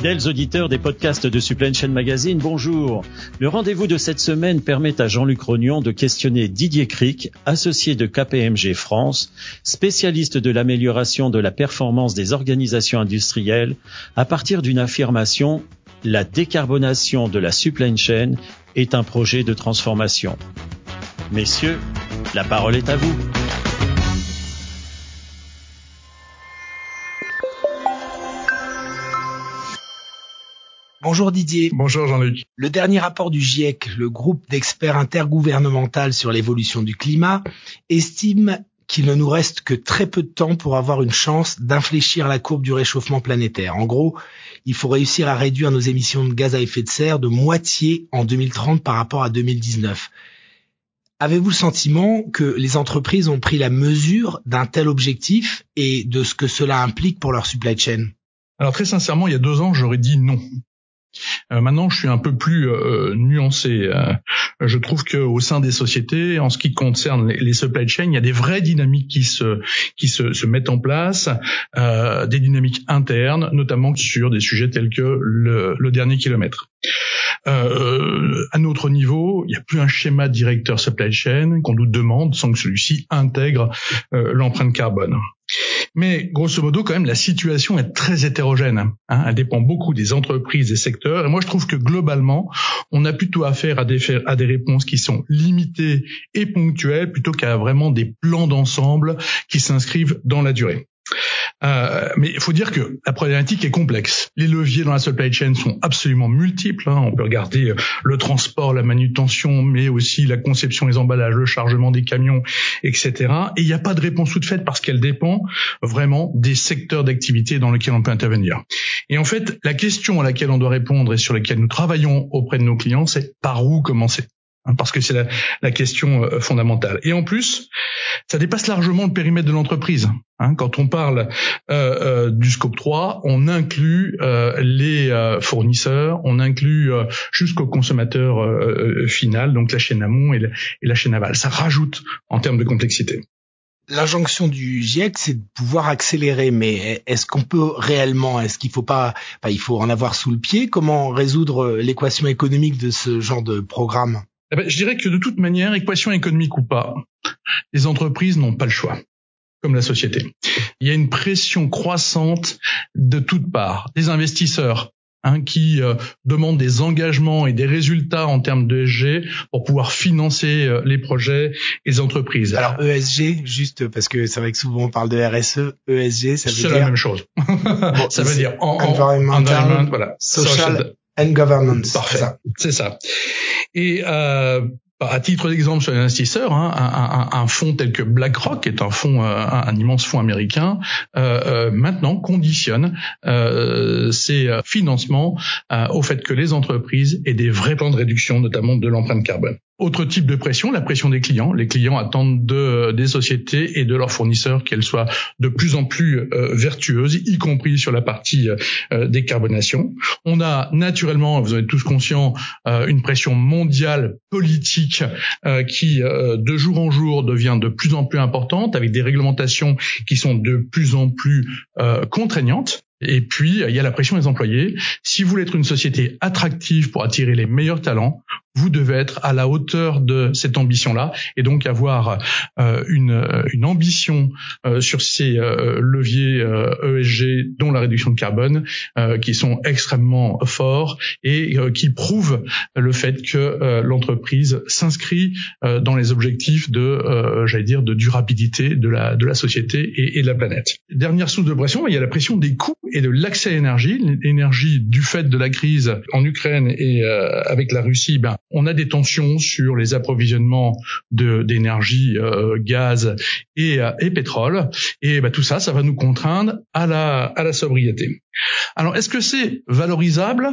Fidèles auditeurs des podcasts de Supply Chain Magazine, bonjour. Le rendez-vous de cette semaine permet à Jean-Luc Rognon de questionner Didier Cric, associé de KPMG France, spécialiste de l'amélioration de la performance des organisations industrielles, à partir d'une affirmation la décarbonation de la supply chain est un projet de transformation. Messieurs, la parole est à vous. Bonjour Didier. Bonjour Jean-Luc. Le dernier rapport du GIEC, le groupe d'experts intergouvernemental sur l'évolution du climat, estime qu'il ne nous reste que très peu de temps pour avoir une chance d'infléchir la courbe du réchauffement planétaire. En gros, il faut réussir à réduire nos émissions de gaz à effet de serre de moitié en 2030 par rapport à 2019. Avez-vous le sentiment que les entreprises ont pris la mesure d'un tel objectif et de ce que cela implique pour leur supply chain? Alors très sincèrement, il y a deux ans, j'aurais dit non. Euh, maintenant, je suis un peu plus euh, nuancé. Euh, je trouve que au sein des sociétés, en ce qui concerne les, supply chains, il y a des vraies dynamiques qui se qui se, se mettent en place, des dynamiques internes, notamment sur des sujets tels que le, le dernier kilomètre. Euh, à notre niveau, il n'y a plus un schéma directeur supply chain qu'on nous demande sans que celui-ci intègre l'empreinte carbone. Mais grosso modo, quand même, la situation est très hétérogène. Hein. Elle dépend beaucoup des entreprises, des secteurs. Et moi, je trouve que globalement, on a plutôt affaire à des, à des réponses qui sont limitées et ponctuelles plutôt qu'à vraiment des plans d'ensemble qui s'inscrivent dans la durée. Euh, mais il faut dire que la problématique est complexe. Les leviers dans la supply chain sont absolument multiples. Hein. On peut regarder euh, le transport, la manutention, mais aussi la conception des emballages, le chargement des camions, etc. Et il n'y a pas de réponse toute faite parce qu'elle dépend vraiment des secteurs d'activité dans lesquels on peut intervenir. Et en fait, la question à laquelle on doit répondre et sur laquelle nous travaillons auprès de nos clients, c'est par où commencer? Parce que c'est la, la, question euh, fondamentale. Et en plus, ça dépasse largement le périmètre de l'entreprise. Hein. Quand on parle euh, euh, du scope 3, on inclut euh, les euh, fournisseurs, on inclut jusqu'au consommateur final, donc la chaîne amont et la, et la chaîne aval. Ça rajoute en termes de complexité. L'injonction du GIEC, c'est de pouvoir accélérer, mais est-ce qu'on peut réellement, est-ce qu'il faut pas, il faut en avoir sous le pied? Comment résoudre l'équation économique de ce genre de programme? Eh ben, je dirais que de toute manière, équation économique ou pas, les entreprises n'ont pas le choix, comme la société. Il y a une pression croissante de toutes parts, des investisseurs. Hein, qui euh, demandent des engagements et des résultats en termes de ESG pour pouvoir financer euh, les projets et les entreprises. Alors ESG, juste parce que c'est vrai que souvent on parle de RSE, ESG, ça veut dire... C'est la même chose. ça veut dire en, environmental, voilà, social, and governance. Parfait, c'est ça. Et euh, à titre d'exemple sur les investisseurs, hein, un, un, un, fonds tel que BlackRock, qui est un fonds, euh, un, immense fonds américain, euh, euh, maintenant conditionne euh, ses financements euh, au fait que les entreprises aient des vrais plans de réduction, notamment de l'empreinte carbone. Autre type de pression, la pression des clients. Les clients attendent de, des sociétés et de leurs fournisseurs qu'elles soient de plus en plus euh, vertueuses, y compris sur la partie euh, décarbonation. On a naturellement, vous êtes tous conscients, euh, une pression mondiale politique euh, qui, euh, de jour en jour, devient de plus en plus importante, avec des réglementations qui sont de plus en plus contraignantes. Et puis, il y a la pression des employés. Si vous voulez être une société attractive pour attirer les meilleurs talents, vous devez être à la hauteur de cette ambition-là et donc avoir euh, une, une, ambition euh, sur ces euh, leviers ESG, e dont la réduction de carbone, qui sont extrêmement forts et qui prouvent le fait que l'entreprise s'inscrit dans les objectifs de, j'allais dire, de durabilité de la, de la société et, et, de la planète. Dernière source de pression, il y a la pression des coûts et de l'accès à l'énergie. L'énergie du fait de la crise en Ukraine et avec la Russie, ben, on a des tensions sur les approvisionnements d'énergie, euh, gaz et, euh, et, pétrole. Et bah, tout ça, ça va nous contraindre à la, à la sobriété. Alors, est-ce que c'est valorisable?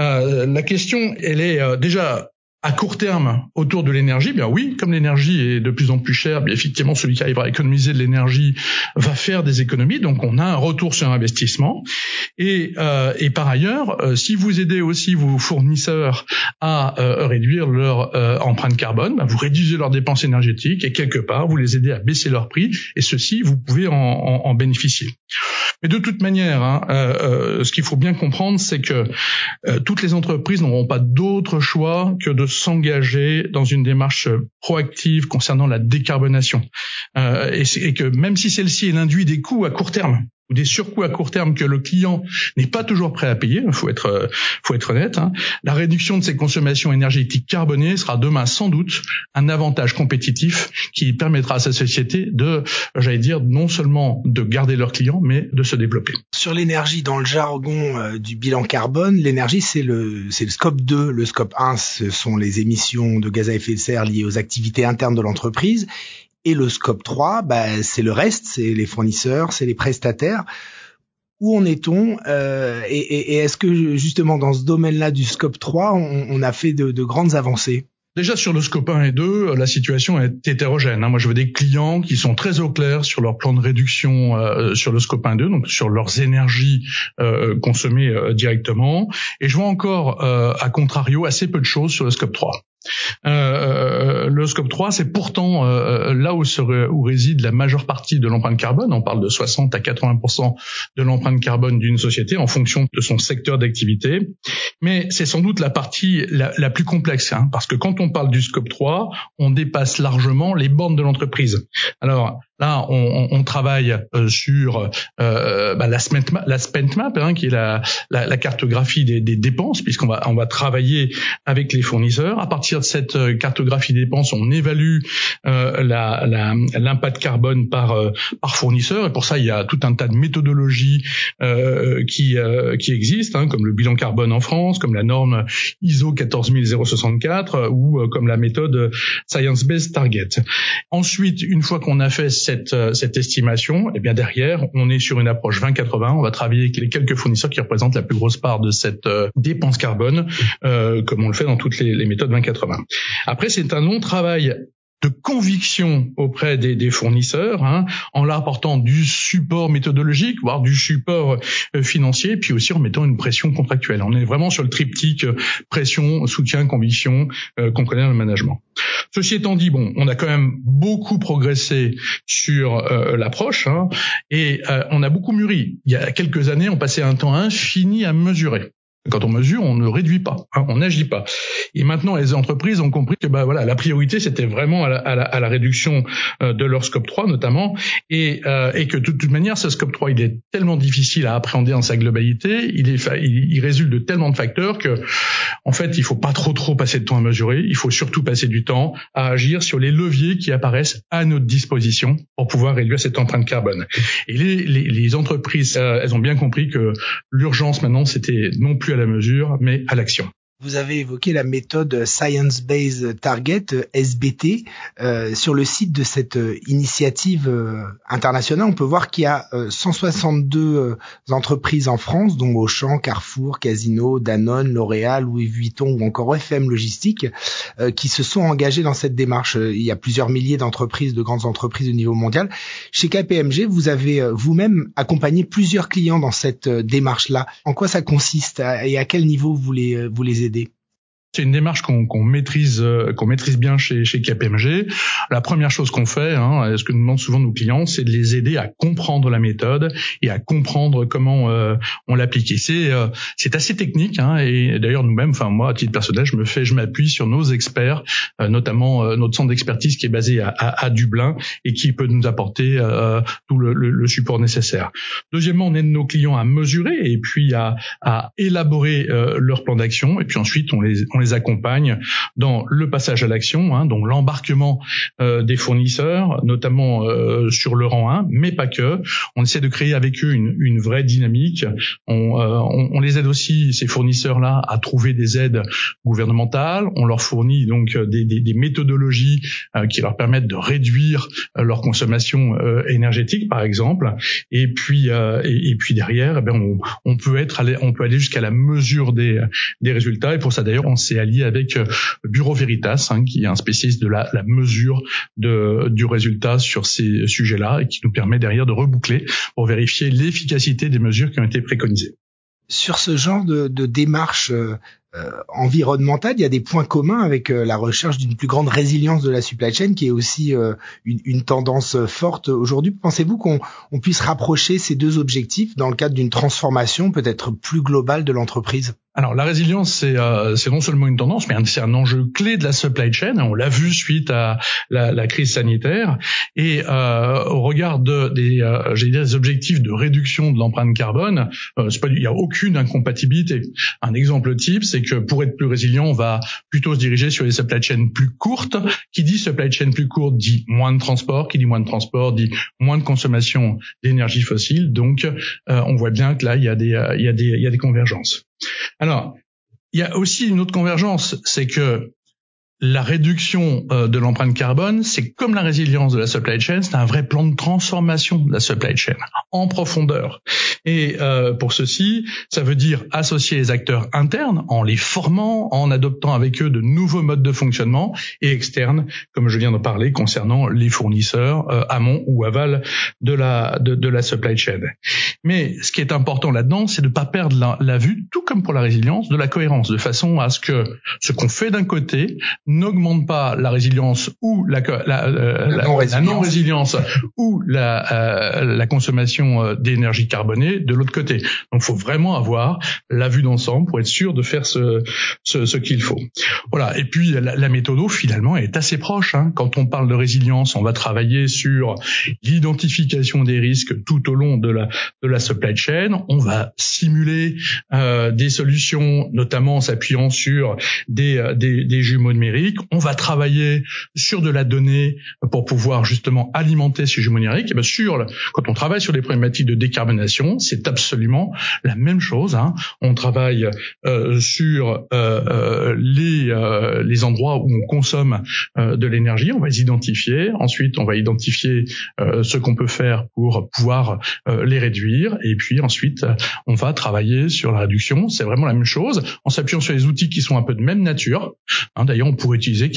Euh, La question, elle est déjà à court terme autour de l'énergie, bien oui, comme l'énergie est de plus en plus chère, bien effectivement celui qui arrivera à économiser de l'énergie va faire des économies, donc on a un retour sur investissement. Et, euh, et par ailleurs, euh, si vous aidez aussi vos fournisseurs à euh, réduire leur euh, empreinte carbone, ben, vous réduisez leurs dépenses énergétiques et quelque part vous les aidez à baisser leur prix. Et ceci, vous pouvez en, en, en bénéficier. Mais de toute manière, hein, ce qu'il faut bien comprendre, c'est que toutes les entreprises n'auront pas d'autre choix que de s'engager dans une démarche proactive concernant la décarbonation. Euh, et, et, que même si celle-ci induit des coûts à court terme, ou des surcoûts à court terme que le client n'est pas toujours prêt à payer, faut être, euh, faut être honnête, hein, la réduction de ses consommations énergétiques carbonées sera demain sans doute un avantage compétitif qui permettra à sa société de, j'allais dire, non seulement de garder leurs clients, mais de se développer. Sur l'énergie, dans le jargon euh, du bilan carbone, l'énergie, c'est le, c'est le scope 2. Le scope 1, ce sont les émissions de gaz à effet de serre liées aux activités internes de l'entreprise. Et le scope 3, bah, c'est le reste, c'est les fournisseurs, c'est les prestataires. Où en est-on euh, Et, et, et est-ce que justement dans ce domaine-là du scope 3, on, on a fait de, de, grandes avancées? Déjà sur le scope 1 et 2, la situation est hétérogène. Hein. Moi, je veux des clients qui sont très au clair sur leur plan de réduction euh, sur le scope 1 et 2, donc sur leurs énergies euh, consommées euh, directement. Et je vois encore, euh, à contrario, assez peu de choses sur le scope 3. Euh, euh, le scope 3, c'est pourtant euh, là où, où réside la majeure partie de l'empreinte carbone. On parle de 60 à 80% de l'empreinte carbone d'une société en fonction de son secteur d'activité. Mais c'est sans doute la partie la, la plus complexe, hein, parce que quand on parle du scope 3, on dépasse largement les bornes de l'entreprise. Alors, Là, on, on, travaille euh, sur euh, bah, la, spent map, la spent map hein, qui est la, la, la cartographie des, des dépenses, puisqu'on va, on va travailler avec les fournisseurs. À partir de cette euh, cartographie des dépenses, on évalue euh, l'impact carbone par, euh, par fournisseur. Et pour ça, il y a tout un tas de méthodologies qui, qui existent, hein, comme le bilan carbone en France, comme la norme ISO 14064 ou comme la méthode Science Based Target. Ensuite, une fois qu'on a fait cette, euh, cette estimation, et eh bien derrière, on est sur une approche 20-80. On va travailler avec les quelques fournisseurs qui représentent la plus grosse part de cette euh, dépense carbone, euh, comme on le fait dans toutes les, les méthodes 20-80. Après, c'est un long travail de conviction auprès des, fournisseurs, hein, en leur apportant du support méthodologique, voire du support euh, financier, puis aussi en mettant une pression contractuelle. On est vraiment sur le triptyque euh, pression, soutien, conviction euh, qu'on connaît dans le management. Ceci étant dit, bon, on a quand même beaucoup progressé sur euh, l'approche hein, et on a beaucoup mûri. Il y a quelques années, on passait un temps infini à mesurer. Quand on mesure, on ne réduit pas, hein, on n'agit pas. Et maintenant, les entreprises ont compris que bah voilà, la priorité c'était vraiment à la, à, la, à la, réduction euh, de leur scope 3 notamment, et, euh, et que de toute manière, ce scope 3 il est tellement difficile à appréhender dans sa globalité, il est il, résulte de tellement de facteurs que en fait, il faut pas trop trop passer de temps à mesurer, il faut surtout passer du temps à agir sur les leviers qui apparaissent à notre disposition pour pouvoir réduire cette empreinte carbone. Et les, les, les entreprises, euh, elles ont bien compris que l'urgence maintenant c'était non plus à la mesure, mais à l'action. Vous avez évoqué la méthode Science Based Target SBT. Euh, sur le site de cette euh, initiative euh, internationale, on peut voir qu'il y a 162 euh, entreprises en France, dont Auchan, Carrefour, Casino, Danone, L'Oréal, Louis Vuitton ou encore FM Logistique, qui se sont engagées dans cette démarche. Il y a plusieurs milliers d'entreprises, de grandes entreprises au niveau mondial. Chez KPMG, vous avez vous-même accompagné plusieurs clients dans cette démarche-là. En quoi ça consiste? Et à quel niveau vous les, vous les aider c'est une démarche qu'on maîtrise, euh, qu'on maîtrise bien chez, chez KPMG. La première chose qu'on fait, hein, ce que nous demandent souvent nos clients, c'est de les aider à comprendre la méthode et à comprendre comment euh, on l'applique. c'est euh, assez technique. Hein, et d'ailleurs nous-mêmes, enfin moi à titre personnel, je me fais, je m'appuie sur nos experts, notamment notre centre d'expertise qui est basé à, à, à, Dublin et qui peut nous apporter tout le, le, le, support nécessaire. Deuxièmement, on aide nos clients à mesurer et puis à, à élaborer leur plan d'action. Et puis ensuite, on les, on les accompagne dans le passage à l'action, hein, donc l'embarquement euh, des fournisseurs, notamment euh, sur le rang 1, mais pas que. On essaie de créer avec eux une, une vraie dynamique. On, euh, on, on, les aide aussi, ces fournisseurs-là, à trouver des aides gouvernementales. On leur fournit donc des, des, des méthodologies euh, qui leur permettent de réduire leur consommation énergétique, par exemple. Et puis, et, et, puis derrière, eh bien, on, on, peut être, on peut aller jusqu'à la mesure des, des résultats. Et pour ça, d'ailleurs, on s'est allié avec Bureau Veritas, hein, qui est un spécialiste de la, la mesure de, du résultat sur ces sujets-là et qui nous permet derrière de reboucler pour vérifier l'efficacité des mesures qui ont été préconisées. Sur ce genre de, de démarche euh, euh, environnementale, il y a des points communs avec euh, la recherche d'une plus grande résilience de la supply chain, qui est aussi une, une, tendance forte aujourd'hui. Pensez-vous qu'on on puisse rapprocher ces deux objectifs dans le cadre d'une transformation peut-être plus globale de l'entreprise? Alors la résilience, c'est euh, non seulement une tendance, mais c'est un enjeu clé de la supply chain. On l'a vu suite à la, la crise sanitaire. Et euh, au regard de, des, euh, des objectifs de réduction de l'empreinte carbone, euh, pas, il n'y a aucune incompatibilité. Un exemple type, c'est que pour être plus résilient, on va plutôt se diriger sur des supply chains plus courtes. Qui dit supply chain plus courte dit moins de transport. Qui dit moins de transport dit moins de consommation d'énergie fossile. Donc, euh, on voit bien que là, il y a des, il y a des, il y a des convergences. Alors, il y a aussi une autre convergence, c'est que la réduction euh, de l'empreinte carbone, c'est comme la résilience de la supply chain, c'est un vrai plan de transformation de la supply chain en profondeur. Et euh, pour ceci, ça veut dire associer les acteurs internes en les formant, en adoptant avec eux de nouveaux modes de fonctionnement et externes, comme je viens de parler concernant les fournisseurs euh, amont ou aval de la de, de, la supply chain. Mais ce qui est important là-dedans, c'est de ne pas perdre la, la vue, tout comme pour la résilience, de la cohérence, de façon à ce que ce qu'on fait d'un côté n'augmente pas la résilience ou la, la, euh, la, non-résilience ou la, euh, la consommation euh, d'énergie carbonée de l'autre côté. Donc, il faut vraiment avoir la vue d'ensemble pour être sûr de faire ce, ce, ce qu'il faut. Voilà. Et puis, la, la méthode finalement, est assez proche. Hein. Quand on parle de résilience, on va travailler sur l'identification des risques tout au long de la, de la supply chain. On va simuler euh, des solutions, notamment en s'appuyant sur des, des, des jumeaux on va travailler sur de la donnée pour pouvoir justement alimenter ces jumeaux. Et bien sûr, quand on travaille sur des problématiques de décarbonation, c'est absolument la même chose. Hein. On travaille euh, sur euh, euh, les, les endroits où on consomme de l'énergie, on va les identifier. Ensuite, on va identifier ce qu'on peut faire pour pouvoir les réduire. Et puis ensuite, on va travailler sur la réduction. C'est vraiment la même chose en s'appuyant sur les outils qui sont un peu de même nature. Hein, D'ailleurs, on utiliser,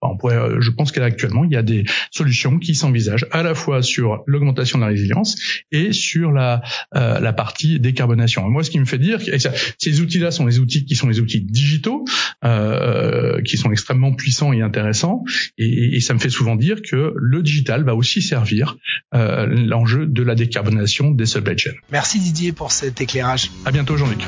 on pourrait, euh, je pense qu'actuellement, il y a des solutions qui s'envisagent à la fois sur l'augmentation de la résilience et sur la, euh, la partie décarbonation. moi, ce qui me fait dire que ces outils-là sont les outils qui sont les outils digitaux, euh, qui sont extrêmement puissants et intéressants, et, et, ça me fait souvent dire que le digital va aussi servir euh, l'enjeu de la décarbonation des supply chains. Merci Didier pour cet éclairage. À bientôt Jean-Luc.